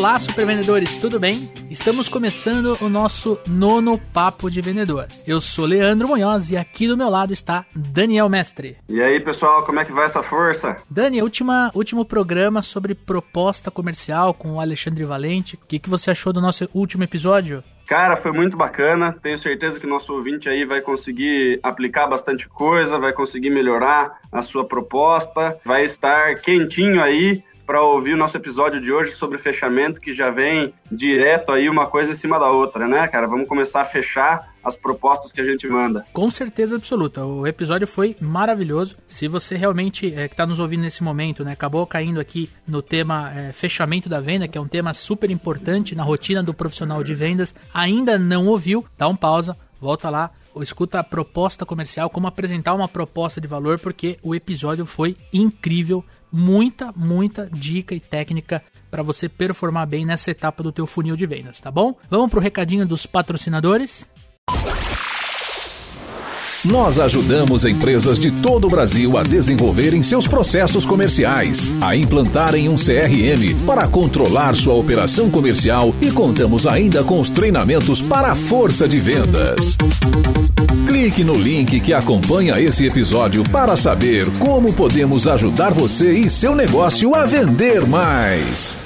Olá, supervendedores, tudo bem? Estamos começando o nosso nono Papo de Vendedor. Eu sou Leandro Munhoz e aqui do meu lado está Daniel Mestre. E aí, pessoal, como é que vai essa força? Dani, última, último programa sobre proposta comercial com o Alexandre Valente. O que, que você achou do nosso último episódio? Cara, foi muito bacana. Tenho certeza que nosso ouvinte aí vai conseguir aplicar bastante coisa, vai conseguir melhorar a sua proposta, vai estar quentinho aí para ouvir o nosso episódio de hoje sobre fechamento, que já vem direto aí uma coisa em cima da outra, né, cara? Vamos começar a fechar as propostas que a gente manda. Com certeza absoluta. O episódio foi maravilhoso. Se você realmente é, que está nos ouvindo nesse momento, né, acabou caindo aqui no tema é, fechamento da venda, que é um tema super importante na rotina do profissional de vendas, ainda não ouviu, dá um pausa, volta lá, escuta a proposta comercial, como apresentar uma proposta de valor, porque o episódio foi incrível muita, muita dica e técnica para você performar bem nessa etapa do teu funil de vendas, tá bom? Vamos pro recadinho dos patrocinadores. Nós ajudamos empresas de todo o Brasil a desenvolverem seus processos comerciais, a implantarem um CRM para controlar sua operação comercial e contamos ainda com os treinamentos para a força de vendas. Clique no link que acompanha esse episódio para saber como podemos ajudar você e seu negócio a vender mais.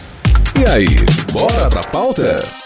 E aí, bora pra pauta?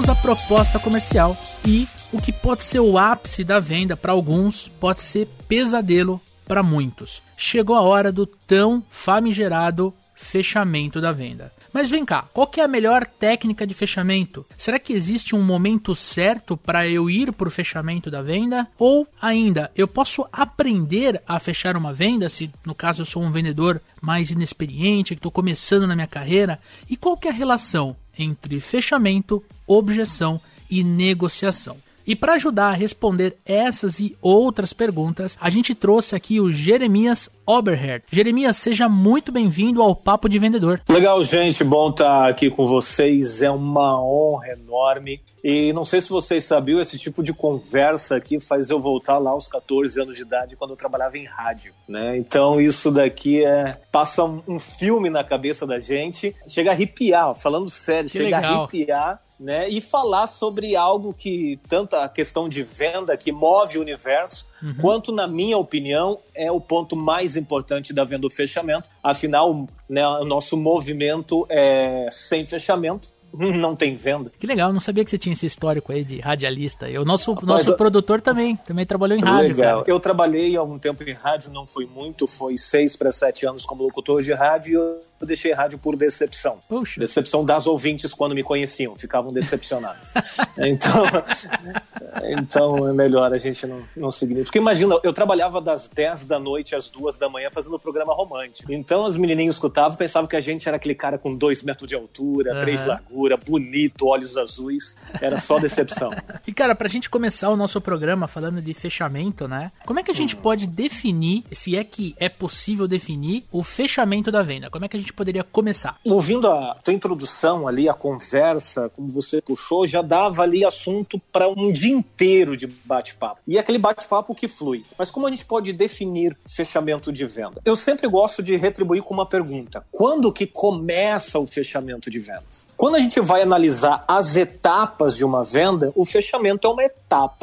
Apresentamos a proposta comercial e o que pode ser o ápice da venda para alguns pode ser pesadelo para muitos. Chegou a hora do tão famigerado fechamento da venda. Mas vem cá, qual é a melhor técnica de fechamento? Será que existe um momento certo para eu ir para o fechamento da venda? Ou ainda, eu posso aprender a fechar uma venda, se no caso eu sou um vendedor mais inexperiente, que estou começando na minha carreira? E qual é a relação entre fechamento, objeção e negociação? E para ajudar a responder essas e outras perguntas, a gente trouxe aqui o Jeremias Oberherd. Jeremias, seja muito bem-vindo ao Papo de Vendedor. Legal, gente, bom estar aqui com vocês. É uma honra enorme. E não sei se vocês sabiam, esse tipo de conversa aqui faz eu voltar lá aos 14 anos de idade, quando eu trabalhava em rádio, né? Então isso daqui é passa um filme na cabeça da gente, chega a arrepiar, falando sério, que chega legal. a arrepiar né? E falar sobre algo que tanto a questão de venda que move o universo, uhum. quanto na minha opinião é o ponto mais importante da venda do fechamento. Afinal, né, o nosso movimento é sem fechamento não tem venda. Que legal, não sabia que você tinha esse histórico aí de radialista. O nosso, Rapaz, nosso eu... produtor também, também trabalhou em rádio. Legal. Cara. Eu trabalhei algum tempo em rádio, não foi muito, foi seis para sete anos como locutor de rádio eu deixei rádio por decepção. Puxa. Decepção das ouvintes quando me conheciam, ficavam decepcionados. então, então é melhor a gente não, não seguir. Porque imagina, eu trabalhava das 10 da noite às duas da manhã fazendo programa romântico. Então os menininhos escutavam pensavam que a gente era aquele cara com dois metros de altura, uhum. três laguras, bonito, olhos azuis. Era só decepção. e cara, pra gente começar o nosso programa falando de fechamento, né? Como é que a gente hum. pode definir, se é que é possível definir, o fechamento da venda? Como é que a gente poderia começar? Ouvindo a tua introdução ali, a conversa, como você puxou, já dava ali assunto para um dia inteiro de bate-papo. E aquele bate-papo que flui. Mas como a gente pode definir fechamento de venda? Eu sempre gosto de retribuir com uma pergunta: quando que começa o fechamento de vendas? Quando a gente vai analisar as etapas de uma venda, o fechamento é uma etapa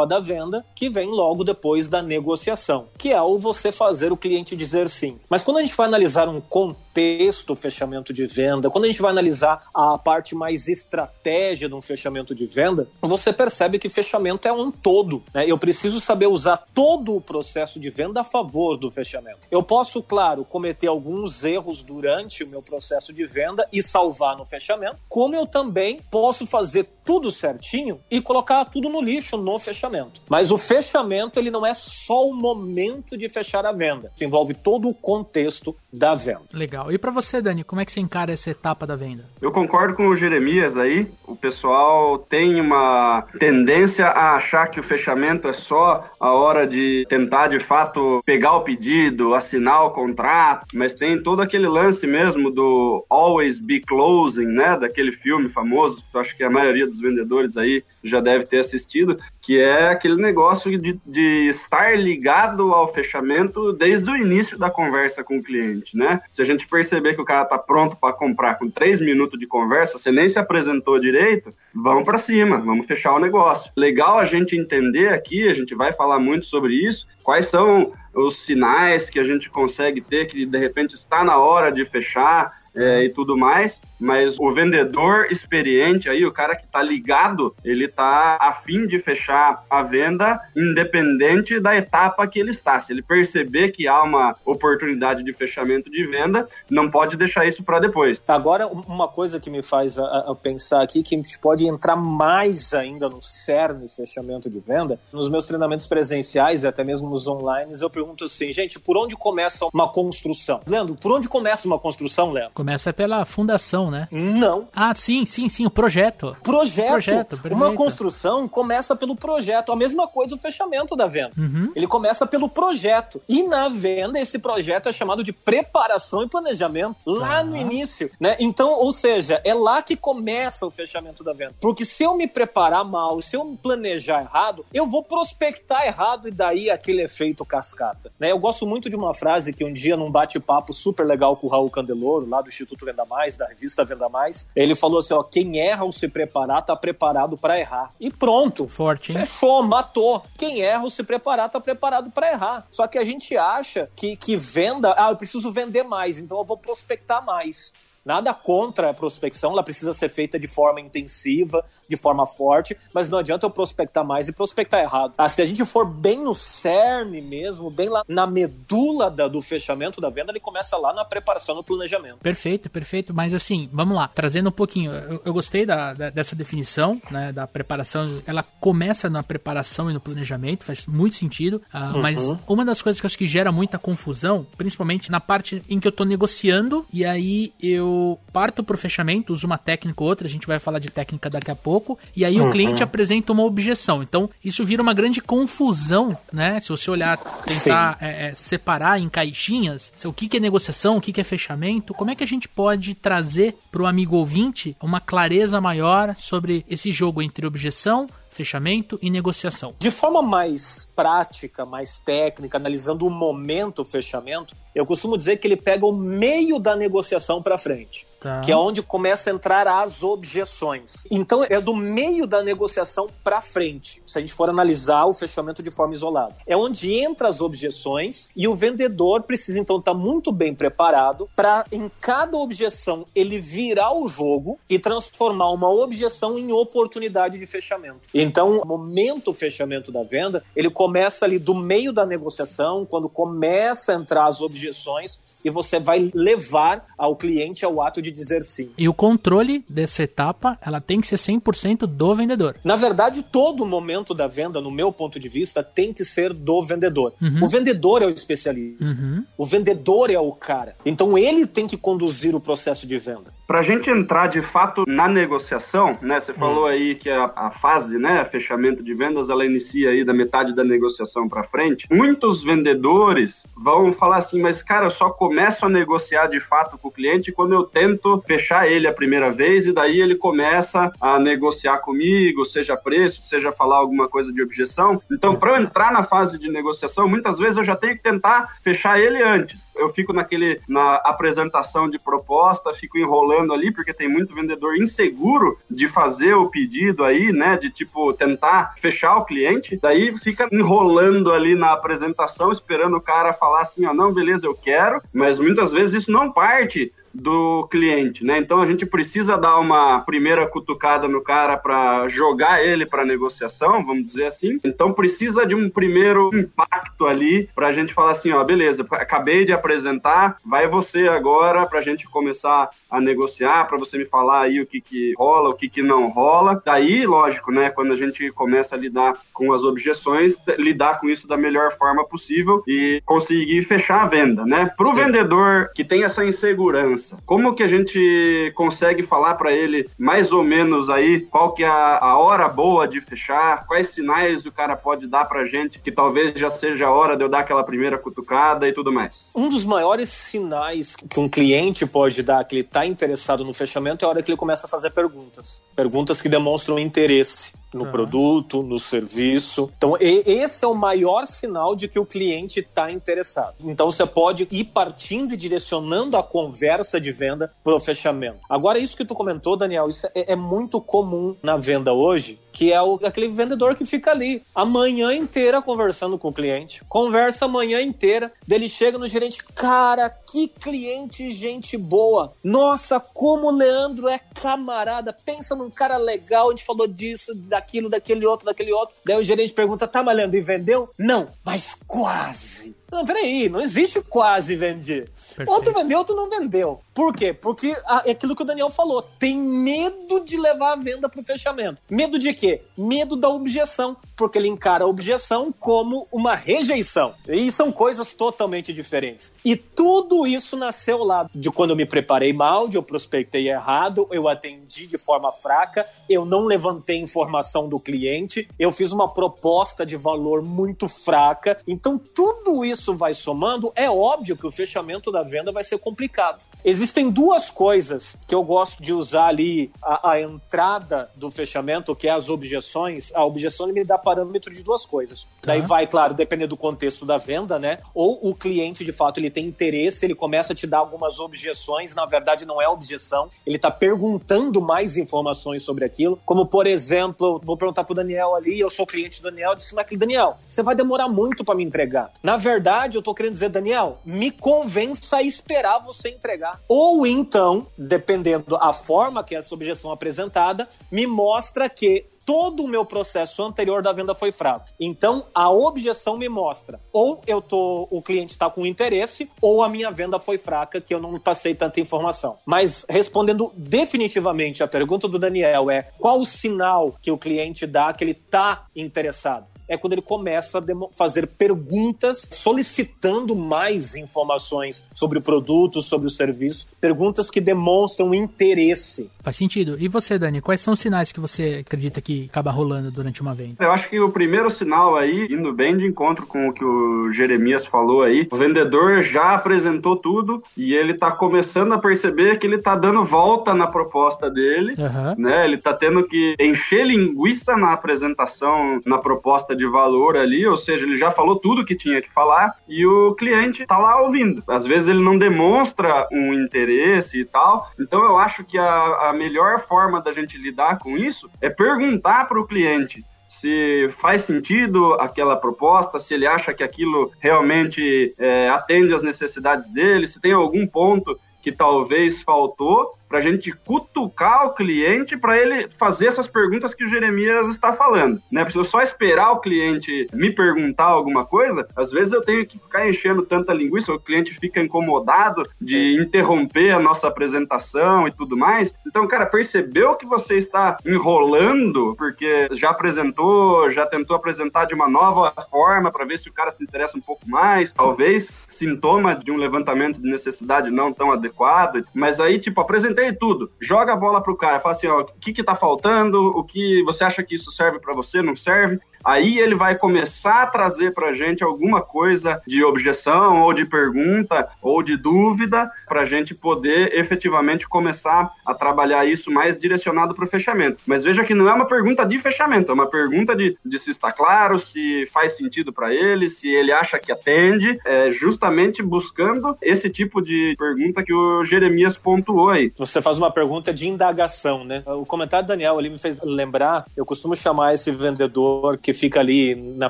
da venda que vem logo depois da negociação, que é o você fazer o cliente dizer sim. Mas quando a gente vai analisar um contexto fechamento de venda, quando a gente vai analisar a parte mais estratégia de um fechamento de venda, você percebe que fechamento é um todo. Né? Eu preciso saber usar todo o processo de venda a favor do fechamento. Eu posso, claro, cometer alguns erros durante o meu processo de venda e salvar no fechamento, como eu também posso fazer tudo certinho e colocar tudo no lixo no fechamento. Mas o fechamento ele não é só o momento de fechar a venda, isso envolve todo o contexto da venda. Legal. E para você, Dani, como é que você encara essa etapa da venda? Eu concordo com o Jeremias aí. O pessoal tem uma tendência a achar que o fechamento é só a hora de tentar de fato pegar o pedido, assinar o contrato, mas tem todo aquele lance mesmo do always be closing, né, daquele filme famoso, que eu acho que a maioria dos vendedores aí já deve ter assistido, que é aquele negócio de, de estar ligado ao fechamento desde o início da conversa com o cliente, né? Se a gente perceber que o cara tá pronto para comprar com três minutos de conversa, você nem se apresentou direito, vamos para cima, vamos fechar o negócio. Legal a gente entender aqui, a gente vai falar muito sobre isso, quais são os sinais que a gente consegue ter que de repente está na hora de fechar, é, e tudo mais, mas o vendedor experiente aí, o cara que está ligado, ele está afim de fechar a venda independente da etapa que ele está. Se ele perceber que há uma oportunidade de fechamento de venda, não pode deixar isso para depois. Agora, uma coisa que me faz a, a pensar aqui, que a gente pode entrar mais ainda no cerne fechamento de venda, nos meus treinamentos presenciais e até mesmo nos online, eu pergunto assim, gente, por onde começa uma construção? Leandro, por onde começa uma construção, Leandro? Começa pela fundação, né? Não. Ah, sim, sim, sim, o projeto. Projeto. projeto uma construção começa pelo projeto. A mesma coisa o fechamento da venda. Uhum. Ele começa pelo projeto. E na venda, esse projeto é chamado de preparação e planejamento. Lá no início, né? Então, ou seja, é lá que começa o fechamento da venda. Porque se eu me preparar mal, se eu me planejar errado, eu vou prospectar errado e daí aquele efeito cascata. Né? Eu gosto muito de uma frase que um dia num bate-papo super legal com o Raul Candeloro, lá do Instituto Venda Mais, da revista Venda Mais, ele falou assim: ó, quem erra ao se preparar tá preparado para errar. E pronto. Forte, hein? Fechou, matou. Quem erra ao se preparar tá preparado para errar. Só que a gente acha que, que venda, ah, eu preciso vender mais, então eu vou prospectar mais. Nada contra a prospecção, ela precisa ser feita de forma intensiva, de forma forte, mas não adianta eu prospectar mais e prospectar errado. Ah, se a gente for bem no cerne mesmo, bem lá na medula da, do fechamento da venda, ele começa lá na preparação, no planejamento. Perfeito, perfeito. Mas assim, vamos lá, trazendo um pouquinho. Eu, eu gostei da, da, dessa definição, né, da preparação. Ela começa na preparação e no planejamento, faz muito sentido. Uh, uhum. Mas uma das coisas que eu acho que gera muita confusão, principalmente na parte em que eu tô negociando, e aí eu parto pro fechamento, uso uma técnica ou outra, a gente vai falar de técnica daqui a pouco, e aí uhum. o cliente apresenta uma objeção. Então, isso vira uma grande confusão, né? Se você olhar, tentar é, é, separar em caixinhas o que, que é negociação, o que, que é fechamento, como é que a gente pode trazer para o amigo ouvinte uma clareza maior sobre esse jogo entre objeção, fechamento e negociação. De forma mais prática, mais técnica, analisando o momento fechamento, eu costumo dizer que ele pega o meio da negociação para frente, tá. que é onde começa a entrar as objeções. Então é do meio da negociação para frente, se a gente for analisar o fechamento de forma isolada. É onde entra as objeções e o vendedor precisa então estar tá muito bem preparado para em cada objeção ele virar o jogo e transformar uma objeção em oportunidade de fechamento. Então, o momento fechamento da venda, ele começa ali do meio da negociação, quando começa a entrar as objeções e você vai levar ao cliente ao ato de dizer sim. E o controle dessa etapa, ela tem que ser 100% do vendedor. Na verdade, todo momento da venda, no meu ponto de vista, tem que ser do vendedor. Uhum. O vendedor é o especialista. Uhum. O vendedor é o cara. Então ele tem que conduzir o processo de venda. Para a gente entrar de fato na negociação, né? Você falou hum. aí que a, a, fase, né, fechamento de vendas, ela inicia aí da metade da negociação para frente. Muitos vendedores vão falar assim, mas cara, eu só começo a negociar de fato com o cliente quando eu tento fechar ele a primeira vez e daí ele começa a negociar comigo, seja preço, seja falar alguma coisa de objeção. Então, para eu entrar na fase de negociação, muitas vezes eu já tenho que tentar fechar ele antes. Eu fico naquele na apresentação de proposta, fico enrolando falando ali, porque tem muito vendedor inseguro de fazer o pedido aí, né? De tipo tentar fechar o cliente, daí fica enrolando ali na apresentação, esperando o cara falar assim, ó, não, beleza, eu quero, mas muitas vezes isso não parte do cliente, né? Então a gente precisa dar uma primeira cutucada no cara para jogar ele para negociação, vamos dizer assim. Então precisa de um primeiro impacto ali para a gente falar assim, ó, beleza, acabei de apresentar, vai você agora para a gente começar a negociar, para você me falar aí o que que rola, o que que não rola. Daí, lógico, né, quando a gente começa a lidar com as objeções, lidar com isso da melhor forma possível e conseguir fechar a venda, né? Pro Sim. vendedor que tem essa insegurança, como que a gente consegue falar para ele mais ou menos aí qual que é a, a hora boa de fechar, quais sinais o cara pode dar pra gente que talvez já seja a hora de eu dar aquela primeira cutucada e tudo mais? Um dos maiores sinais que um cliente pode dar que ele está interessado no fechamento é a hora que ele começa a fazer perguntas. Perguntas que demonstram interesse no uhum. produto, no serviço. Então, esse é o maior sinal de que o cliente está interessado. Então, você pode ir partindo e direcionando a conversa de venda para o fechamento. Agora, isso que tu comentou, Daniel, isso é, é muito comum na venda hoje, que é o, aquele vendedor que fica ali a manhã inteira conversando com o cliente, conversa a manhã inteira, dele chega no gerente, cara, que cliente gente boa. Nossa, como o Leandro é camarada, pensa num cara legal, a gente falou disso, daquilo, daquele outro, daquele outro. Daí o gerente pergunta: tá malhando e vendeu? Não, mas quase. Não, peraí, não existe quase vender. Perfeito. Ou tu vendeu ou tu não vendeu. Por quê? Porque é aquilo que o Daniel falou. Tem medo de levar a venda pro fechamento. Medo de quê? Medo da objeção. Porque ele encara a objeção como uma rejeição. E são coisas totalmente diferentes. E tudo isso nasceu lá de quando eu me preparei mal, de eu prospectei errado, eu atendi de forma fraca, eu não levantei informação do cliente, eu fiz uma proposta de valor muito fraca. Então tudo isso vai somando, é óbvio que o fechamento da venda vai ser complicado. Existem duas coisas que eu gosto de usar ali a, a entrada do fechamento, que é as objeções. A objeção me dá parâmetro de duas coisas. Tá. Daí vai, claro, depender do contexto da venda, né? Ou o cliente, de fato, ele tem interesse, ele começa a te dar algumas objeções, na verdade não é objeção, ele está perguntando mais informações sobre aquilo, como por exemplo, vou perguntar pro Daniel ali, eu sou cliente do Daniel, disse, mas Daniel, você vai demorar muito para me entregar. Na verdade, verdade, eu tô querendo dizer, Daniel, me convença a esperar você entregar. Ou então, dependendo a forma que é essa objeção apresentada, me mostra que todo o meu processo anterior da venda foi fraco. Então, a objeção me mostra ou eu tô, o cliente está com interesse, ou a minha venda foi fraca, que eu não passei tanta informação. Mas respondendo definitivamente a pergunta do Daniel é qual o sinal que o cliente dá que ele está interessado? É quando ele começa a fazer perguntas solicitando mais informações sobre o produto, sobre o serviço, perguntas que demonstram interesse. Faz sentido. E você, Dani, quais são os sinais que você acredita que acaba rolando durante uma venda? Eu acho que o primeiro sinal aí, indo bem de encontro com o que o Jeremias falou aí, o vendedor já apresentou tudo e ele tá começando a perceber que ele tá dando volta na proposta dele, uhum. né? Ele tá tendo que encher linguiça na apresentação, na proposta de valor ali, ou seja, ele já falou tudo que tinha que falar e o cliente tá lá ouvindo. Às vezes ele não demonstra um interesse e tal. Então eu acho que a, a melhor forma da gente lidar com isso é perguntar para o cliente se faz sentido aquela proposta, se ele acha que aquilo realmente é, atende às necessidades dele, se tem algum ponto que talvez faltou para a gente cutucar o cliente para ele fazer essas perguntas que o Jeremias está falando, né? Se eu só esperar o cliente me perguntar alguma coisa, às vezes eu tenho que ficar enchendo tanta linguiça, o cliente fica incomodado de interromper a nossa apresentação e tudo mais. Então, cara, percebeu que você está enrolando porque já apresentou, já tentou apresentar de uma nova forma para ver se o cara se interessa um pouco mais, talvez sintoma de um levantamento de necessidade não tão adequado, mas aí, tipo, apresentar apresentei tudo. Joga a bola pro cara, fala assim, ó, o que que tá faltando, o que você acha que isso serve para você, não serve? Aí ele vai começar a trazer para a gente alguma coisa de objeção ou de pergunta ou de dúvida para a gente poder efetivamente começar a trabalhar isso mais direcionado para o fechamento. Mas veja que não é uma pergunta de fechamento, é uma pergunta de, de se está claro, se faz sentido para ele, se ele acha que atende, é justamente buscando esse tipo de pergunta que o Jeremias pontuou aí. Você faz uma pergunta de indagação, né? O comentário do Daniel ali me fez lembrar, eu costumo chamar esse vendedor que fica ali na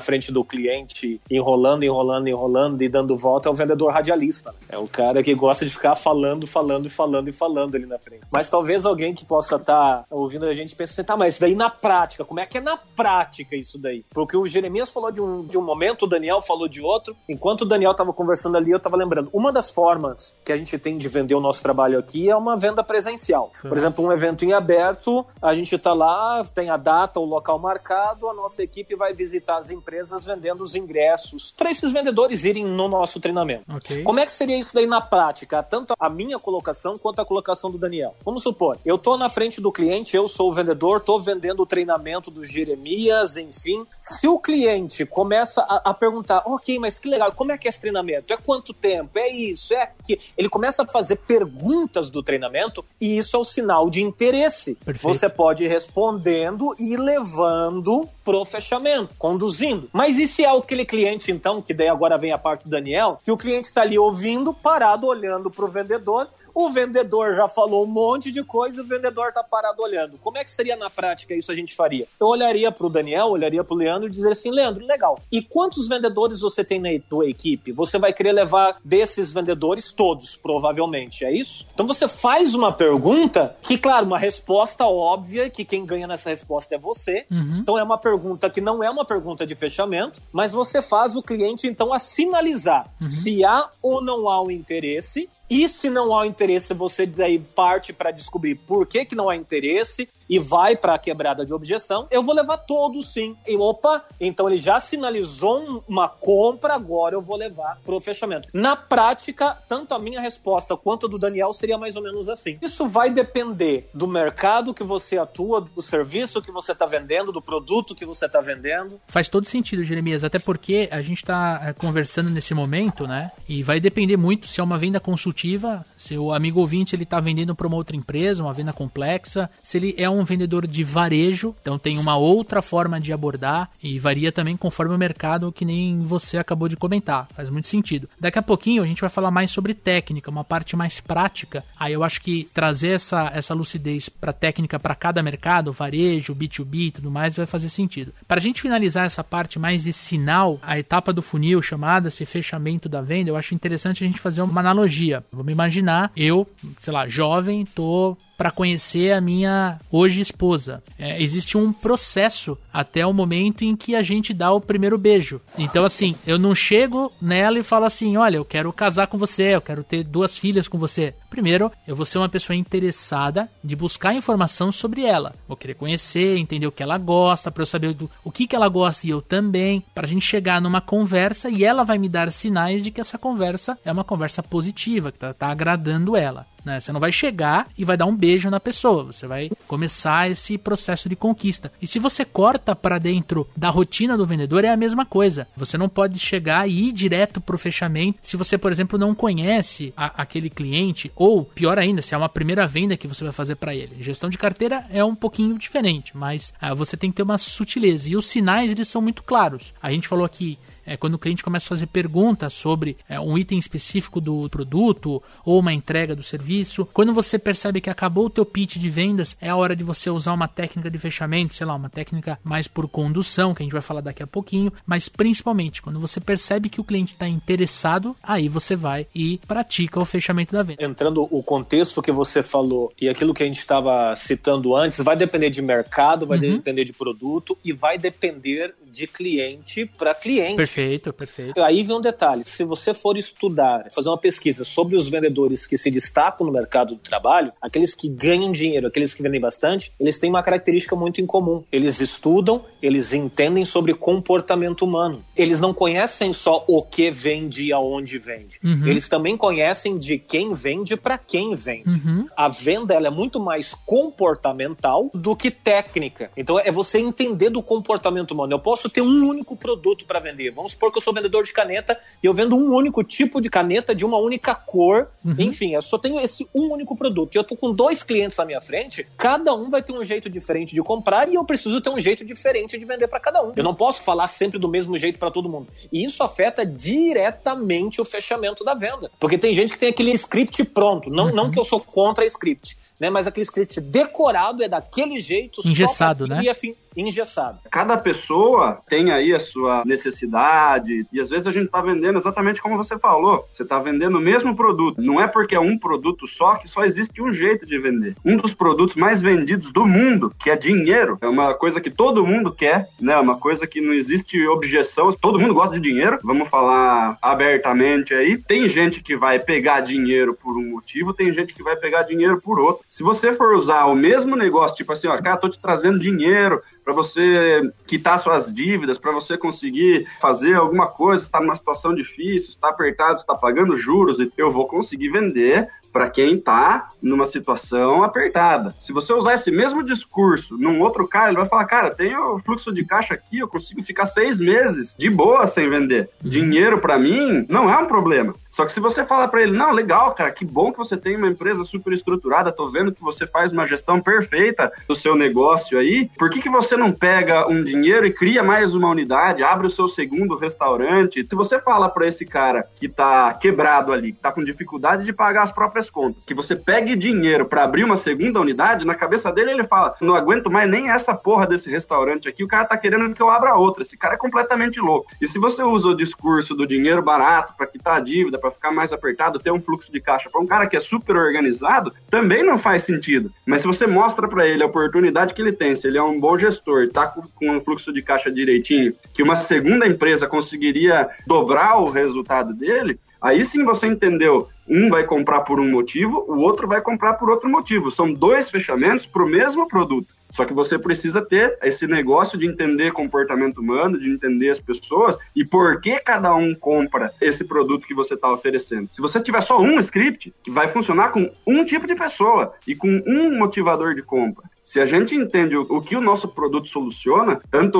frente do cliente enrolando, enrolando, enrolando e dando volta é o vendedor radialista. Né? É o cara que gosta de ficar falando, falando e falando e falando ali na frente. Mas talvez alguém que possa estar tá ouvindo a gente pense assim, tá, mas daí na prática, como é que é na prática isso daí? Porque o Jeremias falou de um, de um momento, o Daniel falou de outro. Enquanto o Daniel estava conversando ali, eu estava lembrando. Uma das formas que a gente tem de vender o nosso trabalho aqui é uma venda presencial. Por exemplo, um evento em aberto, a gente está lá, tem a data, o local marcado, a nossa equipe vai visitar as empresas vendendo os ingressos para esses vendedores irem no nosso treinamento. Okay. Como é que seria isso daí na prática? Tanto a minha colocação quanto a colocação do Daniel. Vamos supor, eu estou na frente do cliente, eu sou o vendedor, estou vendendo o treinamento do Jeremias, enfim. Se o cliente começa a, a, perguntar, ok, mas que legal, como é que é esse treinamento? É quanto tempo? É isso? É aquilo? Ele começa a fazer perguntas do treinamento e isso é o sinal de interesse. Perfeito. Você pode ir respondendo e levando pro fechamento, conduzindo. Mas e se é aquele cliente, então, que daí agora vem a parte do Daniel, que o cliente está ali ouvindo, parado, olhando pro vendedor, o vendedor já falou um monte de coisa, o vendedor tá parado olhando. Como é que seria na prática isso a gente faria? Eu olharia pro Daniel, olharia pro Leandro e dizer assim, Leandro, legal. E quantos vendedores você tem na tua equipe? Você vai querer levar desses vendedores todos, provavelmente, é isso? Então você faz uma pergunta que, claro, uma resposta óbvia, que quem ganha nessa resposta é você. Uhum. Então é uma pergunta pergunta que não é uma pergunta de fechamento, mas você faz o cliente então a sinalizar uhum. se há ou não há o um interesse e se não há interesse, você daí parte para descobrir por que, que não há interesse e vai para a quebrada de objeção. Eu vou levar todos sim. E opa, então ele já sinalizou uma compra, agora eu vou levar para o fechamento. Na prática, tanto a minha resposta quanto a do Daniel seria mais ou menos assim. Isso vai depender do mercado que você atua, do serviço que você está vendendo, do produto que você está vendendo. Faz todo sentido, Jeremias, até porque a gente está é, conversando nesse momento, né? E vai depender muito se é uma venda consultiva se o amigo ouvinte ele está vendendo para uma outra empresa, uma venda complexa, se ele é um vendedor de varejo, então tem uma outra forma de abordar e varia também conforme o mercado, que nem você acabou de comentar, faz muito sentido. Daqui a pouquinho a gente vai falar mais sobre técnica, uma parte mais prática. Aí eu acho que trazer essa, essa lucidez para técnica para cada mercado, varejo, B2B e tudo mais, vai fazer sentido. Para a gente finalizar essa parte mais de sinal, a etapa do funil chamada esse fechamento da venda, eu acho interessante a gente fazer uma analogia. Vamos imaginar, eu, sei lá, jovem, tô para conhecer a minha hoje esposa. É, existe um processo até o momento em que a gente dá o primeiro beijo. Então, assim, eu não chego nela e falo assim: olha, eu quero casar com você, eu quero ter duas filhas com você. Primeiro, eu vou ser uma pessoa interessada de buscar informação sobre ela. Vou querer conhecer, entender o que ela gosta, para eu saber do, o que, que ela gosta e eu também, para a gente chegar numa conversa e ela vai me dar sinais de que essa conversa é uma conversa positiva, que tá, tá agradando ela. Né? Você não vai chegar e vai dar um beijo na pessoa. Você vai começar esse processo de conquista. E se você corta para dentro da rotina do vendedor, é a mesma coisa. Você não pode chegar e ir direto pro fechamento se você, por exemplo, não conhece a, aquele cliente ou pior ainda, se é uma primeira venda que você vai fazer para ele. Gestão de carteira é um pouquinho diferente, mas ah, você tem que ter uma sutileza e os sinais eles são muito claros. A gente falou aqui é, quando o cliente começa a fazer perguntas sobre é, um item específico do produto ou uma entrega do serviço. Quando você percebe que acabou o teu pitch de vendas, é a hora de você usar uma técnica de fechamento, sei lá, uma técnica mais por condução, que a gente vai falar daqui a pouquinho, mas principalmente quando você percebe que o cliente está interessado, aí você vai e pratica o fechamento da venda. Entrando o contexto que você falou e aquilo que a gente estava citando antes, vai depender de mercado, vai uhum. depender de produto e vai depender de cliente para cliente. Perfeito. Perfeito. Aí vem um detalhe: se você for estudar, fazer uma pesquisa sobre os vendedores que se destacam no mercado do trabalho, aqueles que ganham dinheiro, aqueles que vendem bastante, eles têm uma característica muito em comum. Eles estudam, eles entendem sobre comportamento humano. Eles não conhecem só o que vende e aonde vende. Uhum. Eles também conhecem de quem vende para quem vende. Uhum. A venda ela é muito mais comportamental do que técnica. Então é você entender do comportamento humano. Eu posso ter um único produto para vender. Vamos supor que eu sou vendedor de caneta e eu vendo um único tipo de caneta de uma única cor. Uhum. Enfim, eu só tenho esse um único produto. E eu tô com dois clientes na minha frente, cada um vai ter um jeito diferente de comprar e eu preciso ter um jeito diferente de vender para cada um. Eu não posso falar sempre do mesmo jeito para todo mundo. E isso afeta diretamente o fechamento da venda. Porque tem gente que tem aquele script pronto. Não, uhum. não que eu sou contra script né? Mas aquele script decorado é daquele jeito, engessado, né? Afim. Engessada. Cada pessoa tem aí a sua necessidade e às vezes a gente está vendendo exatamente como você falou. Você está vendendo o mesmo produto. Não é porque é um produto só que só existe um jeito de vender. Um dos produtos mais vendidos do mundo, que é dinheiro, é uma coisa que todo mundo quer, né? É uma coisa que não existe objeção. Todo mundo gosta de dinheiro. Vamos falar abertamente aí. Tem gente que vai pegar dinheiro por um motivo, tem gente que vai pegar dinheiro por outro. Se você for usar o mesmo negócio, tipo assim, ó, cara, tô te trazendo dinheiro, para você quitar suas dívidas, para você conseguir fazer alguma coisa, está numa situação difícil, está apertado, está pagando juros, e eu vou conseguir vender para quem está numa situação apertada. Se você usar esse mesmo discurso num outro cara, ele vai falar: cara, tem o fluxo de caixa aqui, eu consigo ficar seis meses de boa sem vender. Dinheiro para mim não é um problema. Só que se você falar para ele, não, legal, cara, que bom que você tem uma empresa super estruturada, tô vendo que você faz uma gestão perfeita do seu negócio aí, por que, que você não pega um dinheiro e cria mais uma unidade, abre o seu segundo restaurante? Se você fala para esse cara que tá quebrado ali, que tá com dificuldade de pagar as próprias contas, que você pegue dinheiro para abrir uma segunda unidade, na cabeça dele ele fala, não aguento mais nem essa porra desse restaurante aqui, o cara tá querendo que eu abra outra. Esse cara é completamente louco. E se você usa o discurso do dinheiro barato para quitar a dívida, para ficar mais apertado, ter um fluxo de caixa para um cara que é super organizado, também não faz sentido. Mas se você mostra para ele a oportunidade que ele tem, se ele é um bom gestor, tá com, com um fluxo de caixa direitinho, que uma segunda empresa conseguiria dobrar o resultado dele, Aí sim você entendeu. Um vai comprar por um motivo, o outro vai comprar por outro motivo. São dois fechamentos para o mesmo produto. Só que você precisa ter esse negócio de entender comportamento humano, de entender as pessoas e por que cada um compra esse produto que você está oferecendo. Se você tiver só um script, que vai funcionar com um tipo de pessoa e com um motivador de compra. Se a gente entende o, o que o nosso produto soluciona, tanto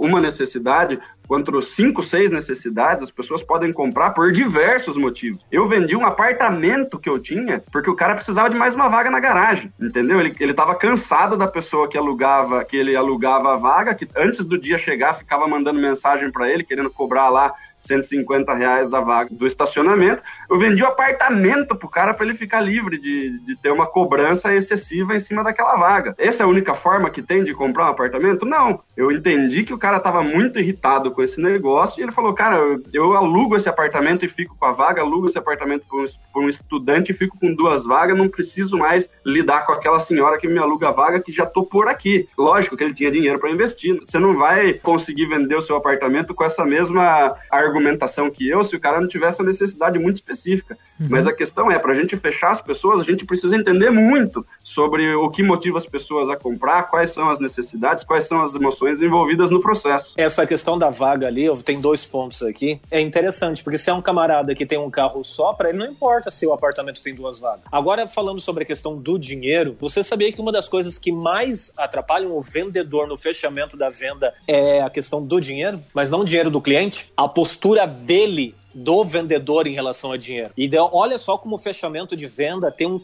uma necessidade quanto cinco, seis necessidades, as pessoas podem comprar por diversos motivos. Eu vendi um apartamento que eu tinha porque o cara precisava de mais uma vaga na garagem, entendeu? Ele, ele tava cansado da pessoa que alugava, que ele alugava a vaga, que antes do dia chegar ficava mandando mensagem para ele, querendo cobrar lá 150 reais da vaga do estacionamento. Eu vendi o um apartamento pro cara para ele ficar livre de, de ter uma cobrança excessiva em cima daquela vaga. Essa é a única forma que tem de comprar um apartamento? Não. Eu entendi que o cara tava muito irritado com esse negócio e ele falou: Cara, eu, alugo esse apartamento e fico com a vaga, alugo esse apartamento por um, por um estudante e fico com duas vagas, não preciso mais lidar com aquela senhora que me aluga a vaga que já tô por aqui. Lógico que ele tinha dinheiro para investir. Você não vai conseguir vender o seu apartamento com essa mesma argumentação que eu se o cara não tivesse a necessidade muito específica. Uhum. Mas a questão é, para a gente fechar as pessoas, a gente precisa entender muito sobre o que motiva as pessoas a comprar, quais são as necessidades, quais são as emoções envolvidas no processo. Essa questão da vaga ali, tem dois pontos aqui. É interessante, porque se é um camarada que tem um carro só, para ele não importa se o apartamento tem duas vagas. Agora, falando sobre a questão do dinheiro, você sabia que uma das coisas que mais atrapalham o vendedor no fechamento da venda é a questão do dinheiro, mas não o dinheiro do cliente? A postura dele do vendedor em relação a dinheiro. E olha só como o fechamento de venda tem um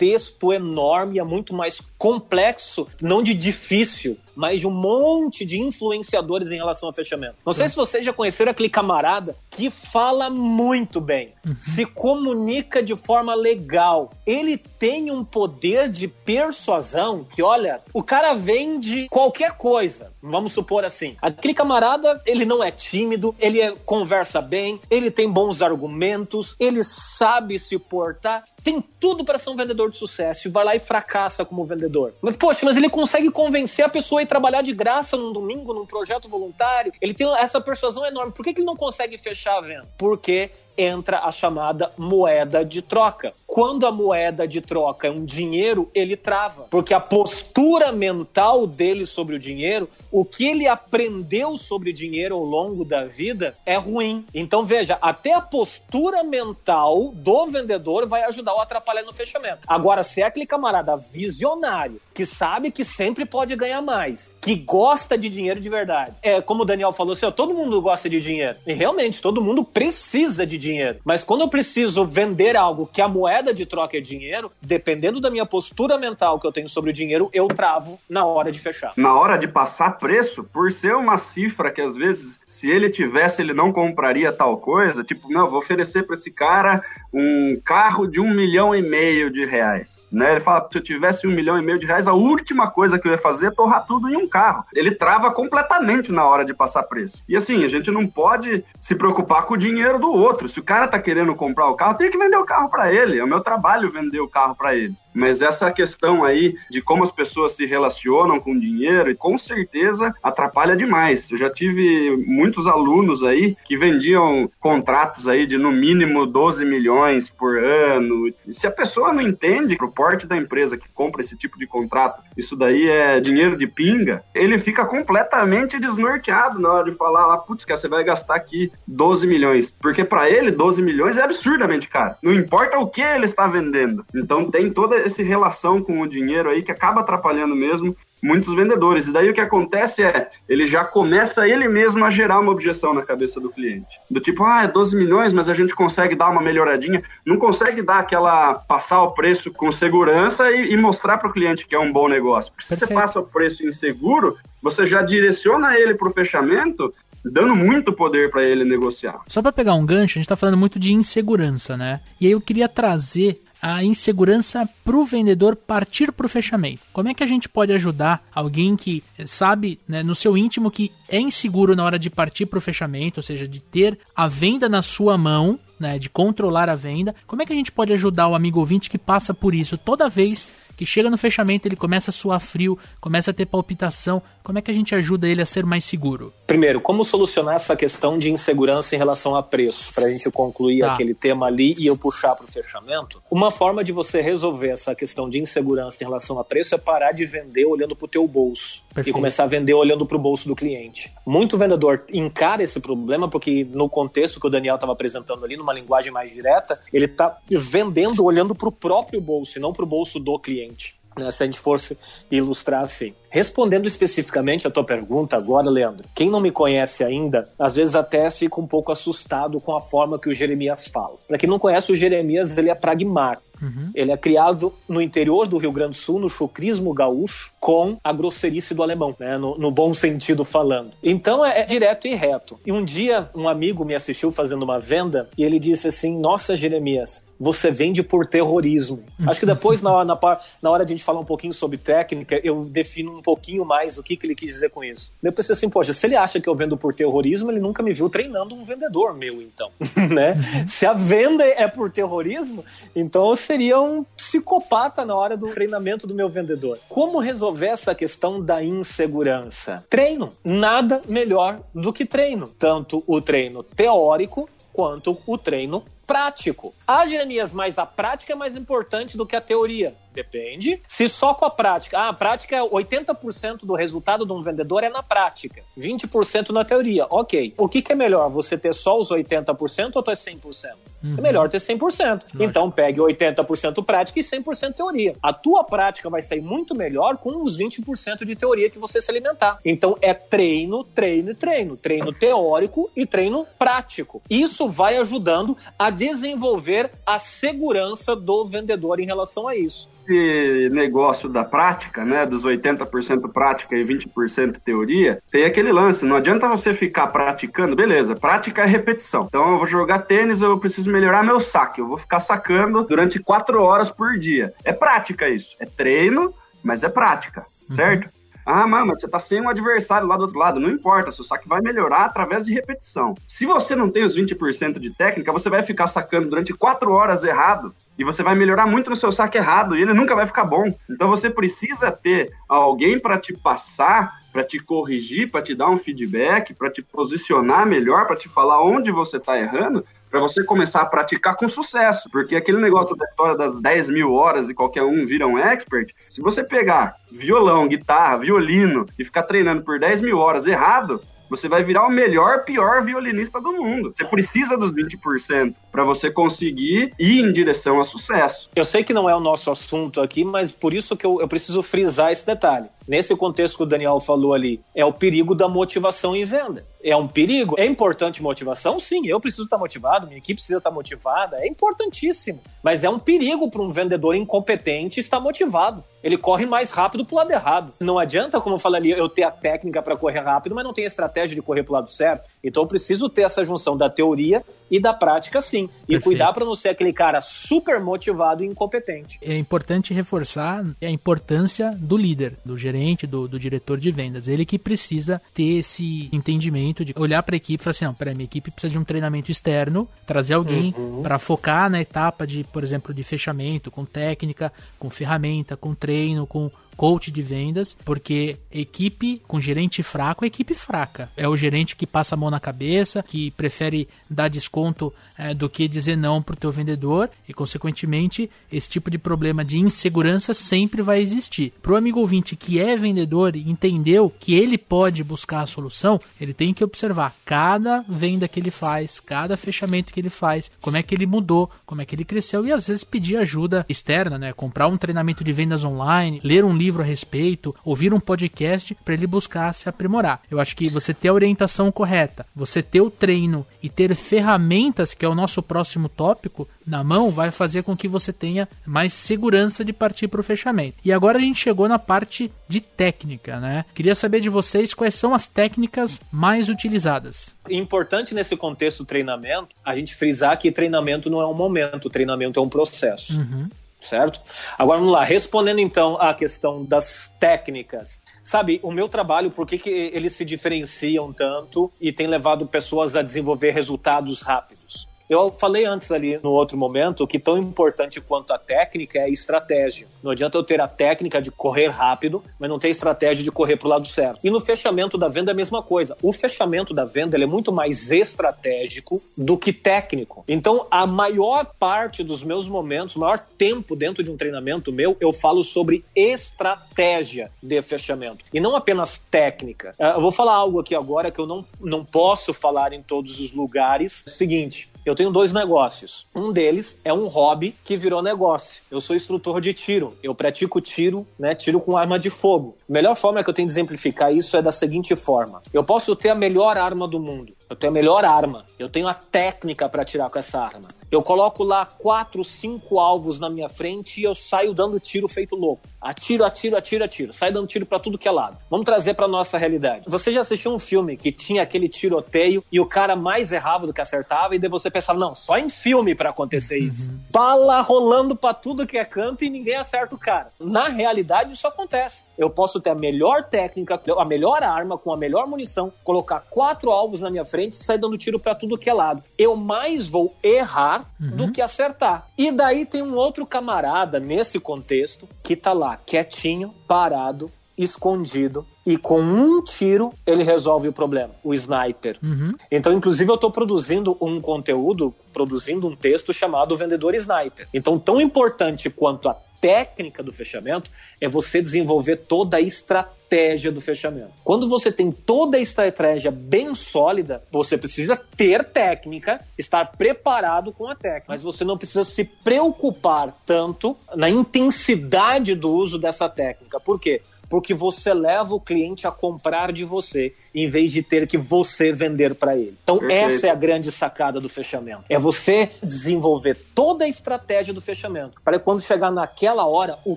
contexto enorme, é muito mais complexo, não de difícil, mas de um monte de influenciadores em relação ao fechamento. Não sei se vocês já conheceram aquele camarada que fala muito bem, uhum. se comunica de forma legal. Ele tem um poder de persuasão que, olha, o cara vende qualquer coisa. Vamos supor assim. Aquele camarada, ele não é tímido, ele é, conversa bem, ele tem bons argumentos, ele sabe se portar tem tudo para ser um vendedor de sucesso e vai lá e fracassa como vendedor. Mas, poxa, mas ele consegue convencer a pessoa a ir trabalhar de graça num domingo, num projeto voluntário. Ele tem essa persuasão enorme. Por que, que ele não consegue fechar a venda? Porque entra a chamada moeda de troca. Quando a moeda de troca é um dinheiro, ele trava, porque a postura mental dele sobre o dinheiro, o que ele aprendeu sobre dinheiro ao longo da vida é ruim. Então veja, até a postura mental do vendedor vai ajudar ou atrapalhar no fechamento. Agora, se é aquele camarada visionário, que sabe que sempre pode ganhar mais, que gosta de dinheiro de verdade. É, como o Daniel falou, assim, ó, todo mundo gosta de dinheiro. E realmente, todo mundo precisa de dinheiro. Mas quando eu preciso vender algo que a moeda de troca é dinheiro, dependendo da minha postura mental que eu tenho sobre o dinheiro, eu travo na hora de fechar. Na hora de passar preço, por ser uma cifra que às vezes, se ele tivesse, ele não compraria tal coisa, tipo, não, vou oferecer para esse cara um carro de um milhão e meio de reais. Né? Ele fala: se eu tivesse um milhão e meio de reais, a última coisa que eu ia fazer é torrar tudo em um carro. Ele trava completamente na hora de passar preço. E assim, a gente não pode se preocupar com o dinheiro do outro. Se o cara tá querendo comprar o carro, tem que vender o carro para ele. É o meu trabalho vender o carro para ele. Mas essa questão aí de como as pessoas se relacionam com o dinheiro, com certeza atrapalha demais. Eu já tive muitos alunos aí que vendiam contratos aí de no mínimo 12 milhões por ano. Se a pessoa não entende pro porte da empresa que compra esse tipo de contrato, isso daí é dinheiro de pinga, ele fica completamente desnorteado na hora de falar lá, putz, você vai gastar aqui 12 milhões. Porque para ele, 12 milhões é absurdamente caro. Não importa o que ele está vendendo. Então tem toda essa relação com o dinheiro aí que acaba atrapalhando mesmo muitos vendedores. E daí o que acontece é, ele já começa ele mesmo a gerar uma objeção na cabeça do cliente. Do tipo, ah, é 12 milhões, mas a gente consegue dar uma melhoradinha. Não consegue dar aquela, passar o preço com segurança e, e mostrar para o cliente que é um bom negócio. Porque se você passa o preço inseguro, você já direciona ele para o fechamento dando muito poder para ele negociar. Só para pegar um gancho, a gente está falando muito de insegurança, né? E aí eu queria trazer a insegurança para o vendedor partir para o fechamento. Como é que a gente pode ajudar alguém que sabe né, no seu íntimo que é inseguro na hora de partir para o fechamento, ou seja, de ter a venda na sua mão, né, de controlar a venda? Como é que a gente pode ajudar o amigo ouvinte que passa por isso toda vez que chega no fechamento ele começa a suar frio, começa a ter palpitação. Como é que a gente ajuda ele a ser mais seguro? Primeiro, como solucionar essa questão de insegurança em relação a preço? Para a gente concluir tá. aquele tema ali e eu puxar para o fechamento. Uma forma de você resolver essa questão de insegurança em relação a preço é parar de vender olhando para o teu bolso Perfeito. e começar a vender olhando para o bolso do cliente. Muito vendedor encara esse problema porque no contexto que o Daniel estava apresentando ali, numa linguagem mais direta, ele está vendendo olhando para o próprio bolso e não para o bolso do cliente. Né, se a gente fosse ilustrar assim. Respondendo especificamente a tua pergunta agora, Leandro, quem não me conhece ainda, às vezes até fica um pouco assustado com a forma que o Jeremias fala. Para quem não conhece, o Jeremias ele é pragmático. Uhum. Ele é criado no interior do Rio Grande do Sul, no chucrismo gaúcho, com a grosserice do alemão, né? no, no bom sentido falando. Então é, é, direto e reto. E um dia um amigo me assistiu fazendo uma venda e ele disse assim: Nossa, Jeremias, você vende por terrorismo. Acho que depois, na, na, na hora de a gente falar um pouquinho sobre técnica, eu defino um pouquinho mais o que, que ele quis dizer com isso. Eu pensei assim, poxa, se ele acha que eu vendo por terrorismo, ele nunca me viu treinando um vendedor meu, então. né? Se a venda é por terrorismo, então eu seria um psicopata na hora do treinamento do meu vendedor. Como resolver essa questão da insegurança? Treino. Nada melhor do que treino. Tanto o treino teórico quanto o treino prático. Ah, Jeremias, mas a prática é mais importante do que a teoria. Depende. Se só com a prática. Ah, a prática é 80% do resultado de um vendedor é na prática, 20% na teoria. Ok. O que, que, é melhor? Você ter só os 80% ou ter 100%? Uhum. É melhor ter 100%. Então pegue 80% prática e 100% teoria. A tua prática vai sair muito melhor com os 20% de teoria que você se alimentar. Então é treino, treino e treino. Treino teórico e treino prático. Isso vai ajudando a desenvolver a segurança do vendedor em relação a isso esse negócio da prática, né, dos 80% prática e 20% teoria, tem aquele lance, não adianta você ficar praticando, beleza, prática é repetição. Então eu vou jogar tênis, eu preciso melhorar meu saque, eu vou ficar sacando durante 4 horas por dia. É prática isso, é treino, mas é prática, certo? Uhum. Ah, mas você tá sem um adversário lá do outro lado. Não importa, seu saque vai melhorar através de repetição. Se você não tem os 20% de técnica, você vai ficar sacando durante 4 horas errado e você vai melhorar muito no seu saque errado e ele nunca vai ficar bom. Então você precisa ter alguém para te passar para te corrigir, para te dar um feedback, para te posicionar melhor, para te falar onde você está errando, para você começar a praticar com sucesso. Porque aquele negócio da história das 10 mil horas e qualquer um vira um expert, se você pegar violão, guitarra, violino e ficar treinando por 10 mil horas errado, você vai virar o melhor, pior violinista do mundo. Você precisa dos 20% para você conseguir ir em direção a sucesso. Eu sei que não é o nosso assunto aqui, mas por isso que eu, eu preciso frisar esse detalhe. Nesse contexto que o Daniel falou ali, é o perigo da motivação em venda. É um perigo? É importante motivação? Sim, eu preciso estar motivado, minha equipe precisa estar motivada, é importantíssimo. Mas é um perigo para um vendedor incompetente estar motivado. Ele corre mais rápido para o lado errado. Não adianta, como eu falei ali, eu ter a técnica para correr rápido, mas não tenho a estratégia de correr para o lado certo. Então eu preciso ter essa junção da teoria e da prática sim. E Perfeito. cuidar para não ser aquele cara super motivado e incompetente. É importante reforçar a importância do líder, do gerente, do, do diretor de vendas. Ele que precisa ter esse entendimento de olhar para a equipe e falar assim: não, peraí, minha equipe precisa de um treinamento externo, trazer alguém uhum. para focar na etapa de, por exemplo, de fechamento, com técnica, com ferramenta, com treino, com coach de vendas, porque equipe com gerente fraco é equipe fraca. É o gerente que passa a mão na cabeça, que prefere dar desconto é, do que dizer não para o teu vendedor e, consequentemente, esse tipo de problema de insegurança sempre vai existir. Para o amigo ouvinte que é vendedor e entendeu que ele pode buscar a solução, ele tem que observar cada venda que ele faz, cada fechamento que ele faz, como é que ele mudou, como é que ele cresceu e às vezes pedir ajuda externa, né? Comprar um treinamento de vendas online, ler um livro livro a respeito, ouvir um podcast para ele buscar se aprimorar. Eu acho que você ter a orientação correta, você ter o treino e ter ferramentas, que é o nosso próximo tópico, na mão, vai fazer com que você tenha mais segurança de partir para o fechamento. E agora a gente chegou na parte de técnica, né? Queria saber de vocês quais são as técnicas mais utilizadas. Importante nesse contexto treinamento, a gente frisar que treinamento não é um momento, treinamento é um processo. Uhum certo? Agora vamos lá, respondendo então à questão das técnicas. Sabe, o meu trabalho, por que, que eles se diferenciam tanto e tem levado pessoas a desenvolver resultados rápidos? Eu falei antes ali no outro momento que tão importante quanto a técnica é a estratégia. Não adianta eu ter a técnica de correr rápido, mas não ter a estratégia de correr para o lado certo. E no fechamento da venda é a mesma coisa. O fechamento da venda é muito mais estratégico do que técnico. Então, a maior parte dos meus momentos, o maior tempo dentro de um treinamento meu, eu falo sobre estratégia de fechamento e não apenas técnica. Ah, eu vou falar algo aqui agora que eu não, não posso falar em todos os lugares. É o seguinte, eu tenho dois negócios. Um deles é um hobby que virou negócio. Eu sou instrutor de tiro. Eu pratico tiro, né? Tiro com arma de fogo. A melhor forma que eu tenho de exemplificar isso é da seguinte forma: eu posso ter a melhor arma do mundo. Eu tenho a melhor arma. Eu tenho a técnica para atirar com essa arma. Eu coloco lá quatro, cinco alvos na minha frente e eu saio dando tiro feito louco. Atiro, atiro, atiro, atiro. Sai dando tiro para tudo que é lado. Vamos trazer para nossa realidade. Você já assistiu um filme que tinha aquele tiroteio e o cara mais errava do que acertava e daí você pensava, não, só em filme para acontecer uhum. isso. Bala rolando para tudo que é canto e ninguém acerta o cara. Na realidade isso acontece. Eu posso ter a melhor técnica, a melhor arma com a melhor munição, colocar quatro alvos na minha frente e sai dando tiro para tudo que é lado. Eu mais vou errar uhum. do que acertar. E daí tem um outro camarada nesse contexto que tá lá quietinho, parado, escondido e com um tiro ele resolve o problema, o sniper. Uhum. Então, inclusive, eu estou produzindo um conteúdo, produzindo um texto chamado Vendedor Sniper. Então, tão importante quanto a técnica do fechamento é você desenvolver toda a estratégia do fechamento. Quando você tem toda a estratégia bem sólida, você precisa ter técnica, estar preparado com a técnica, mas você não precisa se preocupar tanto na intensidade do uso dessa técnica. Por quê? Porque você leva o cliente a comprar de você em vez de ter que você vender para ele. Então, Perfeito. essa é a grande sacada do fechamento. É você desenvolver toda a estratégia do fechamento para quando chegar naquela hora o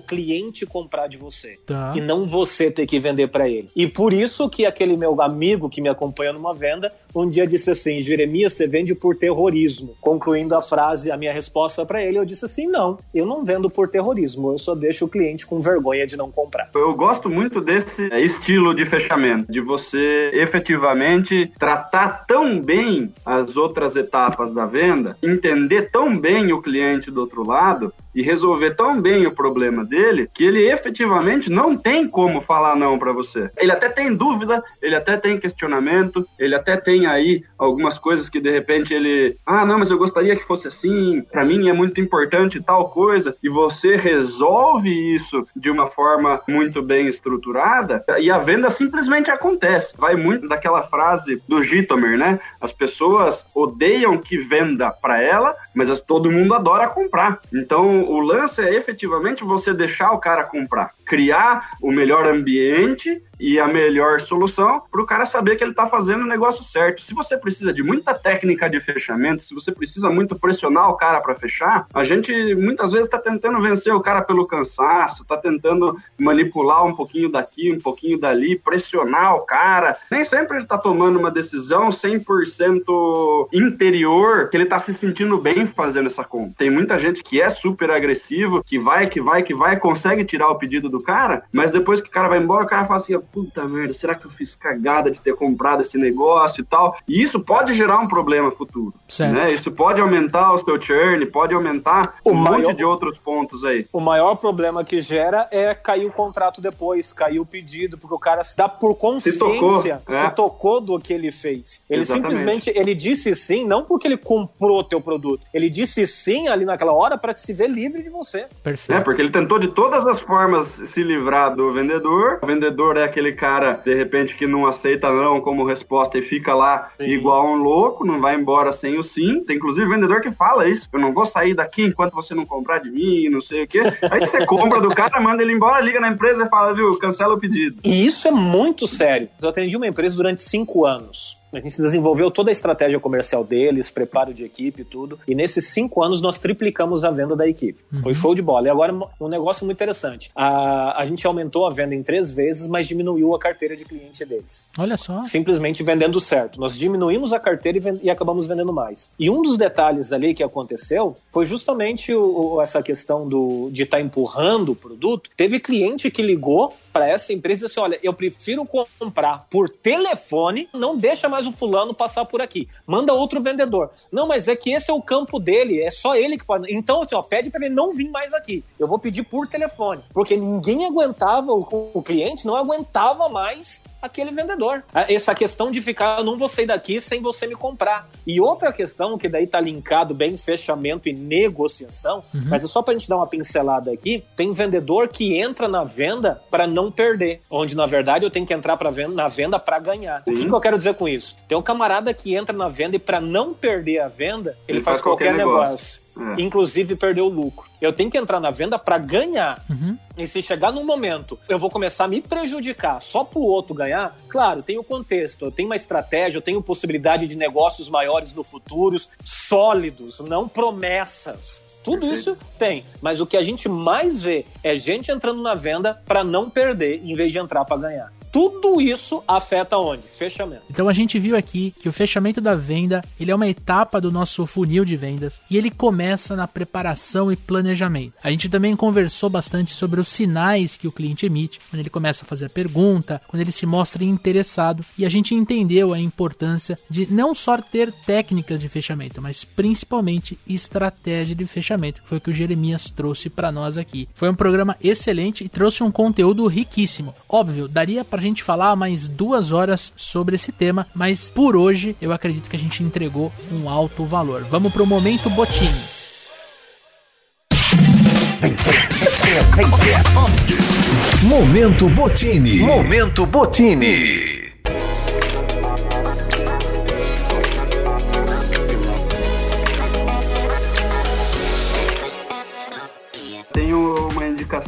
cliente comprar de você tá. e não você ter que vender para ele. E por isso que aquele meu amigo que me acompanha numa venda um dia disse assim: Jeremias, você vende por terrorismo. Concluindo a frase, a minha resposta para ele, eu disse assim: não, eu não vendo por terrorismo, eu só deixo o cliente com vergonha de não comprar. Eu gosto muito desse estilo de fechamento, de você efetivamente tratar tão bem as outras etapas da venda, entender tão bem o cliente do outro lado e resolver tão bem o problema dele que ele efetivamente não tem como falar não para você. Ele até tem dúvida, ele até tem questionamento, ele até tem aí algumas coisas que de repente ele, ah, não, mas eu gostaria que fosse assim, para mim é muito importante tal coisa, e você resolve isso de uma forma muito bem estruturada e a venda simplesmente acontece. Vai muito daquela frase do Gitomer, né? As pessoas odeiam que venda para ela, mas todo mundo adora comprar. Então, o lance é efetivamente você deixar o cara comprar, criar o melhor ambiente e a melhor solução para o cara saber que ele está fazendo o negócio certo. Se você precisa de muita técnica de fechamento, se você precisa muito pressionar o cara para fechar, a gente muitas vezes está tentando vencer o cara pelo cansaço, está tentando manipular um pouquinho daqui, um pouquinho dali, pressionar o cara. Nem sempre ele está tomando uma decisão 100% interior, que ele está se sentindo bem fazendo essa compra. Tem muita gente que é super agressivo, que vai, que vai, que vai, consegue tirar o pedido do cara, mas depois que o cara vai embora, o cara fala assim: puta merda, será que eu fiz cagada de ter comprado esse negócio e tal? E isso pode gerar um problema futuro. Né? Isso pode aumentar o seu churn, pode aumentar o um maior, monte de outros pontos aí. O maior problema que gera é cair o contrato depois, cair o pedido, porque o cara se dá por consciência, se tocou, é. se tocou do que ele fez. Ele Exatamente. simplesmente, ele disse sim, não porque ele comprou teu produto, ele disse sim ali naquela hora para se ver livre de você. Perfeito. É, porque ele tentou de todas as formas se livrar do vendedor. O vendedor é aquele cara, de repente, que não aceita não como resposta e fica lá sim. igual um louco, não vai embora sem o sim. Tem inclusive vendedor que fala isso: eu não vou sair daqui enquanto você não comprar de mim, não sei o quê. Aí você compra do cara, manda ele embora, liga na empresa e fala, viu, cancela o pedido. E isso é muito sério. Eu atendi uma empresa durante cinco anos. A gente desenvolveu toda a estratégia comercial deles, preparo de equipe e tudo. E nesses cinco anos nós triplicamos a venda da equipe. Uhum. Foi show de bola. E agora um negócio muito interessante. A, a gente aumentou a venda em três vezes, mas diminuiu a carteira de cliente deles. Olha só. Simplesmente vendendo certo. Nós diminuímos a carteira e, e acabamos vendendo mais. E um dos detalhes ali que aconteceu foi justamente o, o, essa questão do, de estar tá empurrando o produto. Teve cliente que ligou para essa empresa disse: olha, eu prefiro comprar por telefone, não deixa mais o fulano passar por aqui. Manda outro vendedor. Não, mas é que esse é o campo dele, é só ele que pode. Então, assim, ó, pede para ele não vir mais aqui. Eu vou pedir por telefone. Porque ninguém aguentava, o, o cliente não aguentava mais aquele vendedor. Essa questão de ficar, eu não vou sair daqui sem você me comprar. E outra questão, que daí tá linkado bem fechamento e negociação, uhum. mas é só pra gente dar uma pincelada aqui, tem vendedor que entra na venda para não perder, onde na verdade eu tenho que entrar pra venda, na venda para ganhar. Uhum. O que, que, eu quero dizer com isso? Tem um camarada que entra na venda e para não perder a venda, ele, ele faz, faz, qualquer, qualquer negócio. negócio é. inclusive perder o lucro. Eu tenho que entrar na venda para ganhar. Uhum. E se chegar num momento eu vou começar a me prejudicar só pro outro ganhar, claro, tem o contexto, eu tenho uma estratégia, eu tenho possibilidade de negócios maiores no futuro, sólidos, não promessas. Tudo isso tem, mas o que a gente mais vê é gente entrando na venda para não perder, em vez de entrar para ganhar tudo isso afeta onde? Fechamento. Então a gente viu aqui que o fechamento da venda, ele é uma etapa do nosso funil de vendas e ele começa na preparação e planejamento. A gente também conversou bastante sobre os sinais que o cliente emite, quando ele começa a fazer a pergunta, quando ele se mostra interessado e a gente entendeu a importância de não só ter técnicas de fechamento, mas principalmente estratégia de fechamento, que foi o que o Jeremias trouxe para nós aqui. Foi um programa excelente e trouxe um conteúdo riquíssimo. Óbvio, daria para gente falar mais duas horas sobre esse tema, mas por hoje eu acredito que a gente entregou um alto valor. Vamos pro momento Botini. Momento Botini. Momento Botini.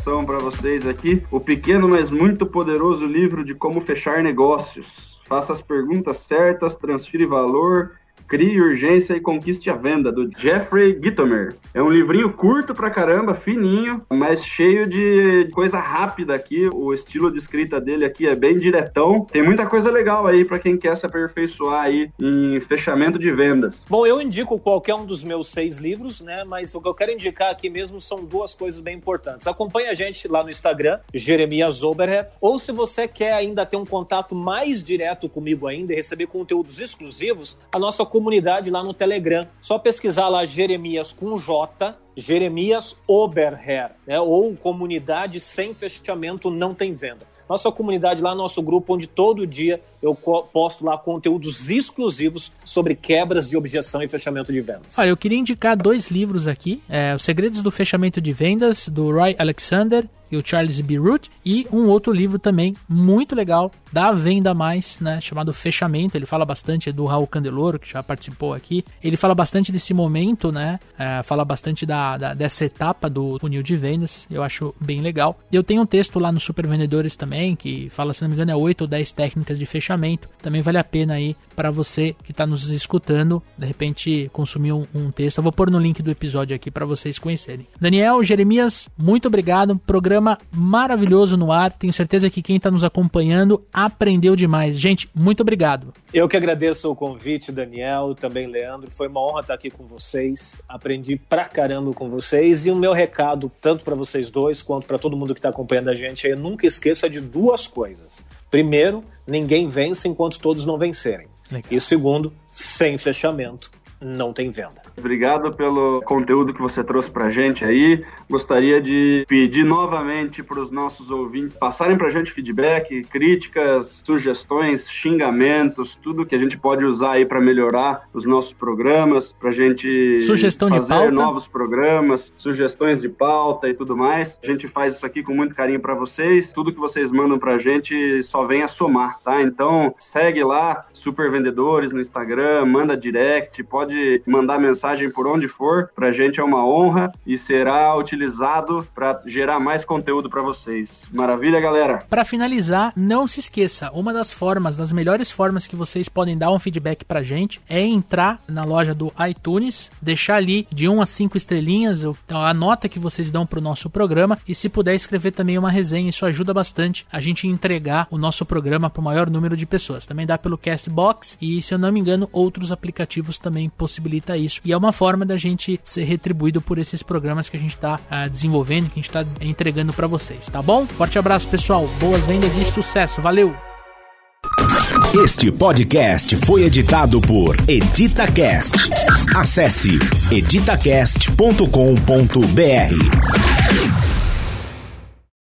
Indicação para vocês aqui: o pequeno, mas muito poderoso livro de como fechar negócios. Faça as perguntas certas, transfira valor Crie Urgência e Conquiste a Venda, do Jeffrey Gitomer. É um livrinho curto pra caramba, fininho, mas cheio de coisa rápida aqui. O estilo de escrita dele aqui é bem diretão. Tem muita coisa legal aí para quem quer se aperfeiçoar aí em fechamento de vendas. Bom, eu indico qualquer um dos meus seis livros, né? Mas o que eu quero indicar aqui mesmo são duas coisas bem importantes. Acompanhe a gente lá no Instagram, Jeremias Oberher, ou se você quer ainda ter um contato mais direto comigo ainda e receber conteúdos exclusivos, a nossa comunidade lá no Telegram. Só pesquisar lá Jeremias com J, Jeremias Oberher, né? ou comunidade sem fechamento não tem venda. Nossa comunidade lá, nosso grupo, onde todo dia eu posto lá conteúdos exclusivos sobre quebras de objeção e fechamento de vendas. Olha, eu queria indicar dois livros aqui: é, Os Segredos do Fechamento de Vendas, do Roy Alexander, e o Charles B. Root, e um outro livro também muito legal da Venda Mais, né, chamado Fechamento. Ele fala bastante do Raul Candeloro, que já participou aqui. Ele fala bastante desse momento, né, é, fala bastante da, da, dessa etapa do funil de vendas. Eu acho bem legal. Eu tenho um texto lá no Super Vendedores também, que fala, se não me engano, é 8 ou 10 técnicas de fechamento. Também vale a pena aí para você que está nos escutando, de repente consumir um, um, texto. Eu vou pôr no link do episódio aqui para vocês conhecerem. Daniel, Jeremias, muito obrigado. Programa maravilhoso no ar. Tenho certeza que quem está nos acompanhando aprendeu demais. Gente, muito obrigado. Eu que agradeço o convite, Daniel, também Leandro. Foi uma honra estar aqui com vocês. Aprendi pra caramba com vocês. E o meu recado, tanto para vocês dois quanto para todo mundo que está acompanhando a gente, é nunca esqueça de duas coisas. Primeiro, ninguém vence enquanto todos não vencerem. Legal. E segundo, sem fechamento, não tem venda. Obrigado pelo conteúdo que você trouxe pra gente aí. Gostaria de pedir novamente para os nossos ouvintes passarem pra gente feedback, críticas, sugestões, xingamentos, tudo que a gente pode usar aí para melhorar os nossos programas, pra gente Sugestão fazer novos programas, sugestões de pauta e tudo mais. A gente faz isso aqui com muito carinho para vocês. Tudo que vocês mandam pra gente só vem a somar, tá? Então, segue lá Super Vendedores no Instagram, manda direct, pode mandar mensagem por onde for, pra gente é uma honra e será utilizado para gerar mais conteúdo para vocês. Maravilha, galera? Para finalizar, não se esqueça, uma das formas, das melhores formas que vocês podem dar um feedback pra gente é entrar na loja do iTunes, deixar ali de 1 a 5 estrelinhas a nota que vocês dão pro nosso programa e se puder escrever também uma resenha, isso ajuda bastante a gente entregar o nosso programa para o maior número de pessoas. Também dá pelo Castbox e, se eu não me engano, outros aplicativos também possibilita isso. E é uma forma da gente ser retribuído por esses programas que a gente está uh, ah, desenvolvendo, que a gente está entregando para vocês, tá bom? Forte abraço, pessoal. Boas vendas e sucesso. Valeu! Este podcast foi editado por EditaCast. Acesse editacast.com.br.